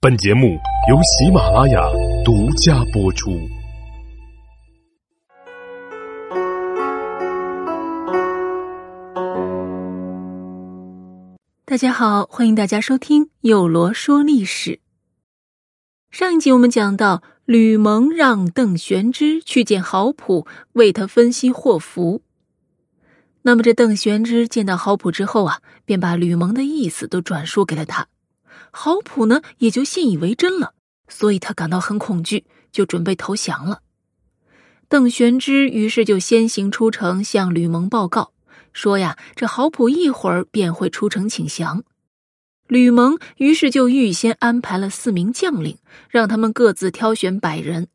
本节目由喜马拉雅独家播出。大家好，欢迎大家收听有罗说历史。上一集我们讲到，吕蒙让邓玄之去见郝普，为他分析祸福。那么这邓玄之见到郝普之后啊，便把吕蒙的意思都转述给了他。郝普呢，也就信以为真了，所以他感到很恐惧，就准备投降了。邓玄之于是就先行出城向吕蒙报告，说呀，这郝普一会儿便会出城请降。吕蒙于是就预先安排了四名将领，让他们各自挑选百人，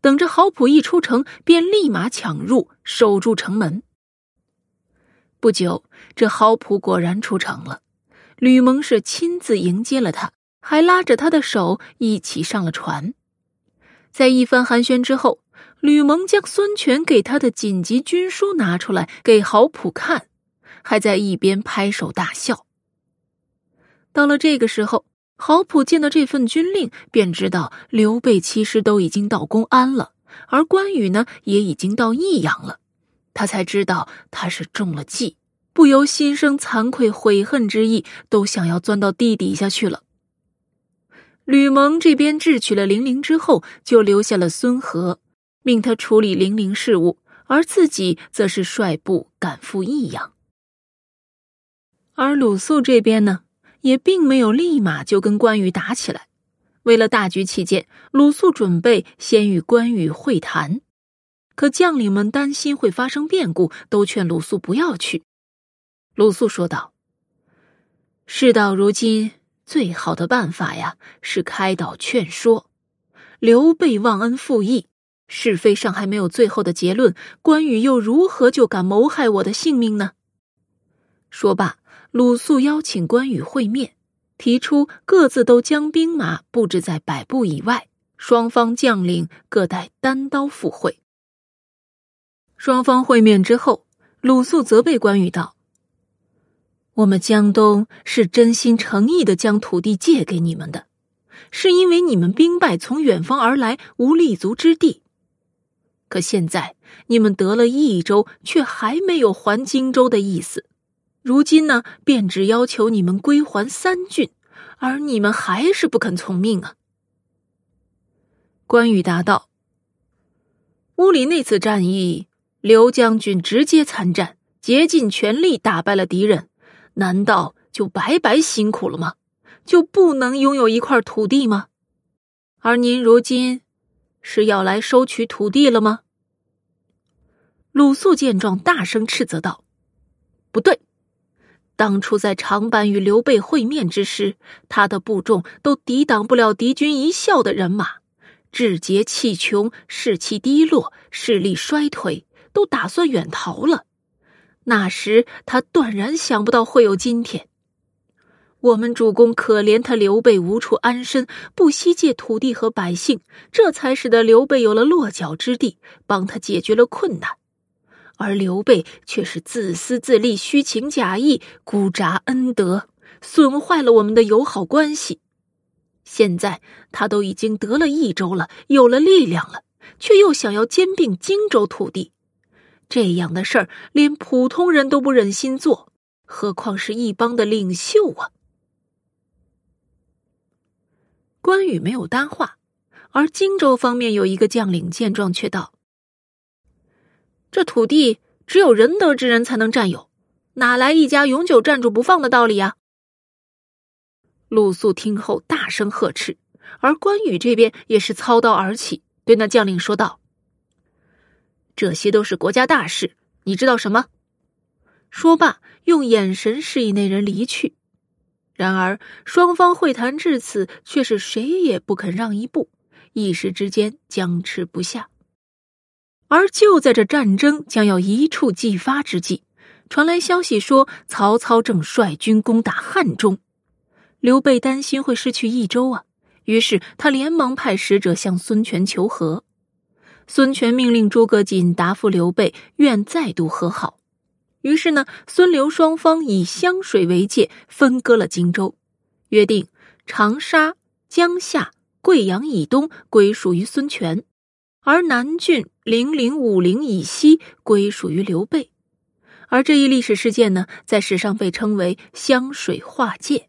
等着郝普一出城，便立马抢入，守住城门。不久，这郝普果然出城了。吕蒙是亲自迎接了他，还拉着他的手一起上了船。在一番寒暄之后，吕蒙将孙权给他的紧急军书拿出来给郝普看，还在一边拍手大笑。到了这个时候，郝普见到这份军令，便知道刘备其实都已经到公安了，而关羽呢也已经到益阳了，他才知道他是中了计。不由心生惭愧悔恨之意，都想要钻到地底下去了。吕蒙这边智取了零陵之后，就留下了孙和，命他处理零陵事务，而自己则是率部赶赴益阳。而鲁肃这边呢，也并没有立马就跟关羽打起来。为了大局起见，鲁肃准备先与关羽会谈，可将领们担心会发生变故，都劝鲁肃不要去。鲁肃说道：“事到如今，最好的办法呀，是开导劝说。刘备忘恩负义，是非上还没有最后的结论，关羽又如何就敢谋害我的性命呢？”说罢，鲁肃邀请关羽会面，提出各自都将兵马布置在百步以外，双方将领各带单刀赴会。双方会面之后，鲁肃责备关羽道。我们江东是真心诚意的将土地借给你们的，是因为你们兵败从远方而来，无立足之地。可现在你们得了益州，却还没有还荆州的意思。如今呢，便只要求你们归还三郡，而你们还是不肯从命啊！关羽答道：“乌里那次战役，刘将军直接参战，竭尽全力打败了敌人。”难道就白白辛苦了吗？就不能拥有一块土地吗？而您如今是要来收取土地了吗？鲁肃见状，大声斥责道：“不对！当初在长坂与刘备会面之时，他的部众都抵挡不了敌军一笑的人马，志节气穷，士气低落，势力衰退，都打算远逃了。”那时他断然想不到会有今天。我们主公可怜他刘备无处安身，不惜借土地和百姓，这才使得刘备有了落脚之地，帮他解决了困难。而刘备却是自私自利、虚情假意、孤扎恩德，损坏了我们的友好关系。现在他都已经得了益州了，有了力量了，却又想要兼并荆州土地。这样的事儿，连普通人都不忍心做，何况是一帮的领袖啊！关羽没有搭话，而荆州方面有一个将领见状，却道：“这土地只有仁德之人才能占有，哪来一家永久占住不放的道理呀？”鲁肃听后大声呵斥，而关羽这边也是操刀而起，对那将领说道。这些都是国家大事，你知道什么？说罢，用眼神示意那人离去。然而，双方会谈至此，却是谁也不肯让一步，一时之间僵持不下。而就在这战争将要一触即发之际，传来消息说，曹操正率军攻打汉中，刘备担心会失去益州啊，于是他连忙派使者向孙权求和。孙权命令诸葛瑾答复刘备，愿再度和好。于是呢，孙刘双方以湘水为界，分割了荆州，约定长沙、江夏、贵阳以东归属于孙权，而南郡、零陵、武陵以西归属于刘备。而这一历史事件呢，在史上被称为湘水划界。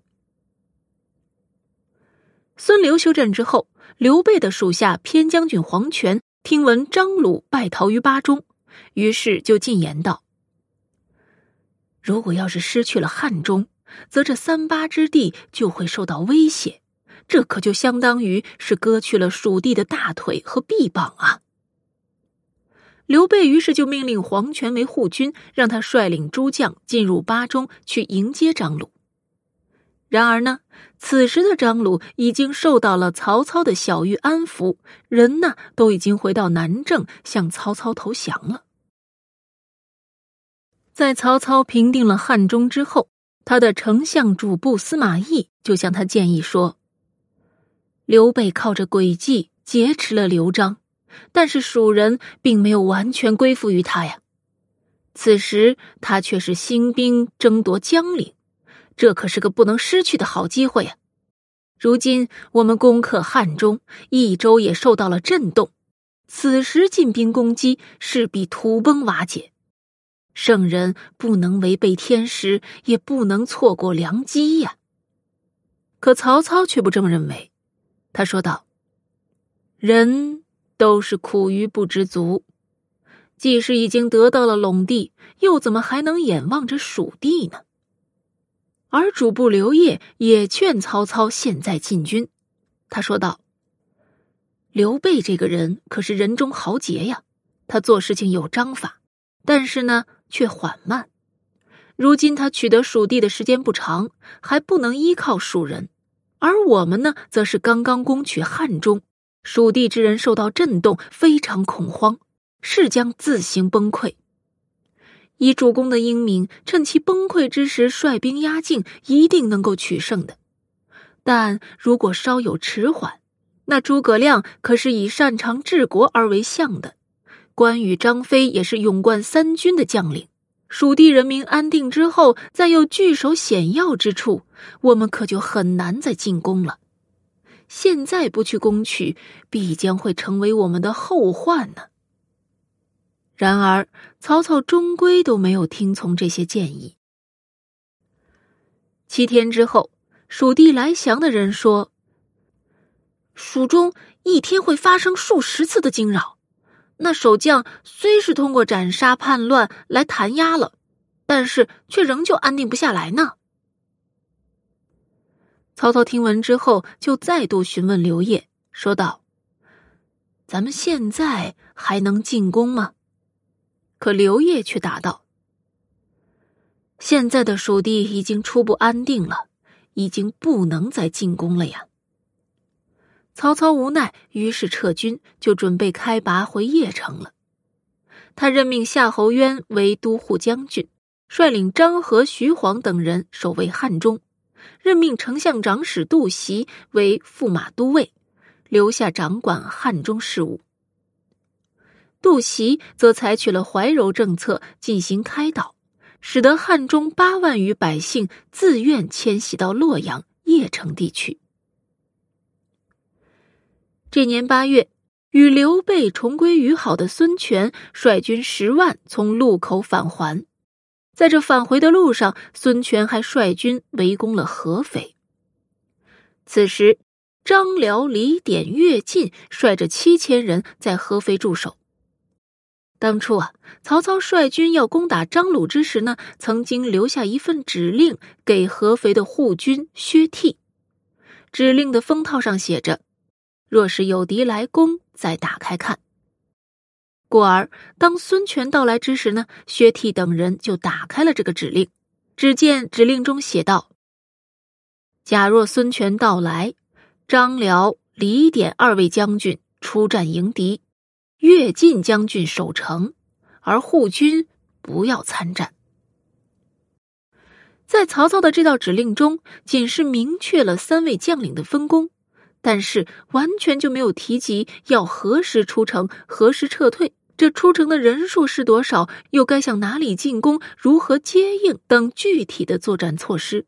孙刘休战之后，刘备的属下偏将军黄权听闻张鲁败逃于巴中，于是就进言道：“如果要是失去了汉中，则这三巴之地就会受到威胁，这可就相当于是割去了蜀地的大腿和臂膀啊！”刘备于是就命令黄权为护军，让他率领诸将进入巴中去迎接张鲁。然而呢，此时的张鲁已经受到了曹操的小玉安抚，人呢都已经回到南郑，向曹操投降了。在曹操平定了汉中之后，他的丞相主簿司马懿就向他建议说：“刘备靠着诡计劫持了刘璋，但是蜀人并没有完全归附于他呀。此时他却是兴兵争夺江陵。”这可是个不能失去的好机会呀！如今我们攻克汉中，益州也受到了震动，此时进兵攻击，势必土崩瓦解。圣人不能违背天时，也不能错过良机呀！可曹操却不这么认为，他说道：“人都是苦于不知足，即使已经得到了陇地，又怎么还能眼望着蜀地呢？”而主簿刘烨也劝曹操现在进军。他说道：“刘备这个人可是人中豪杰呀，他做事情有章法，但是呢却缓慢。如今他取得蜀地的时间不长，还不能依靠蜀人；而我们呢，则是刚刚攻取汉中，蜀地之人受到震动，非常恐慌，是将自行崩溃。”以主公的英明，趁其崩溃之时率兵压境，一定能够取胜的。但如果稍有迟缓，那诸葛亮可是以擅长治国而为相的，关羽、张飞也是勇冠三军的将领。蜀地人民安定之后，再又据守险要之处，我们可就很难再进攻了。现在不去攻取，必将会成为我们的后患呢。然而，曹操终归都没有听从这些建议。七天之后，蜀地来降的人说：“蜀中一天会发生数十次的惊扰，那守将虽是通过斩杀叛乱来弹压了，但是却仍旧安定不下来呢。”曹操听闻之后，就再度询问刘烨，说道：“咱们现在还能进攻吗？”可刘烨却答道：“现在的蜀地已经初步安定了，已经不能再进攻了呀。”曹操无奈，于是撤军，就准备开拔回邺城了。他任命夏侯渊为都护将军，率领张合、徐晃等人守卫汉中，任命丞相长史杜袭为驸马都尉，留下掌管汉中事务。杜袭则采取了怀柔政策，进行开导，使得汉中八万余百姓自愿迁徙到洛阳、邺城地区。这年八月，与刘备重归于好的孙权率军十万从路口返还，在这返回的路上，孙权还率军围攻了合肥。此时，张辽、李典、乐进率着七千人在合肥驻守。当初啊，曹操率军要攻打张鲁之时呢，曾经留下一份指令给合肥的护军薛悌。指令的封套上写着：“若是有敌来攻，再打开看。”故而，当孙权到来之时呢，薛悌等人就打开了这个指令。只见指令中写道：“假若孙权到来，张辽、李典二位将军出战迎敌。”跃进将军守城，而护军不要参战。在曹操的这道指令中，仅是明确了三位将领的分工，但是完全就没有提及要何时出城、何时撤退，这出城的人数是多少，又该向哪里进攻、如何接应等具体的作战措施。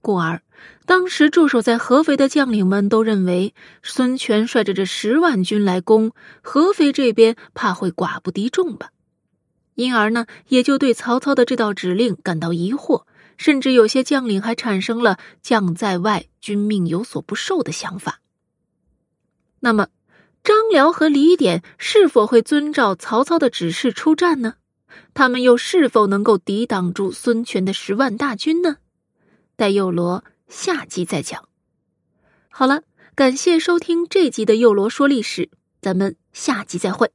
故而，当时驻守在合肥的将领们都认为，孙权率着这十万军来攻合肥这边，怕会寡不敌众吧。因而呢，也就对曹操的这道指令感到疑惑，甚至有些将领还产生了“将在外，君命有所不受”的想法。那么，张辽和李典是否会遵照曹操的指示出战呢？他们又是否能够抵挡住孙权的十万大军呢？待幼罗下集再讲。好了，感谢收听这集的幼罗说历史，咱们下集再会。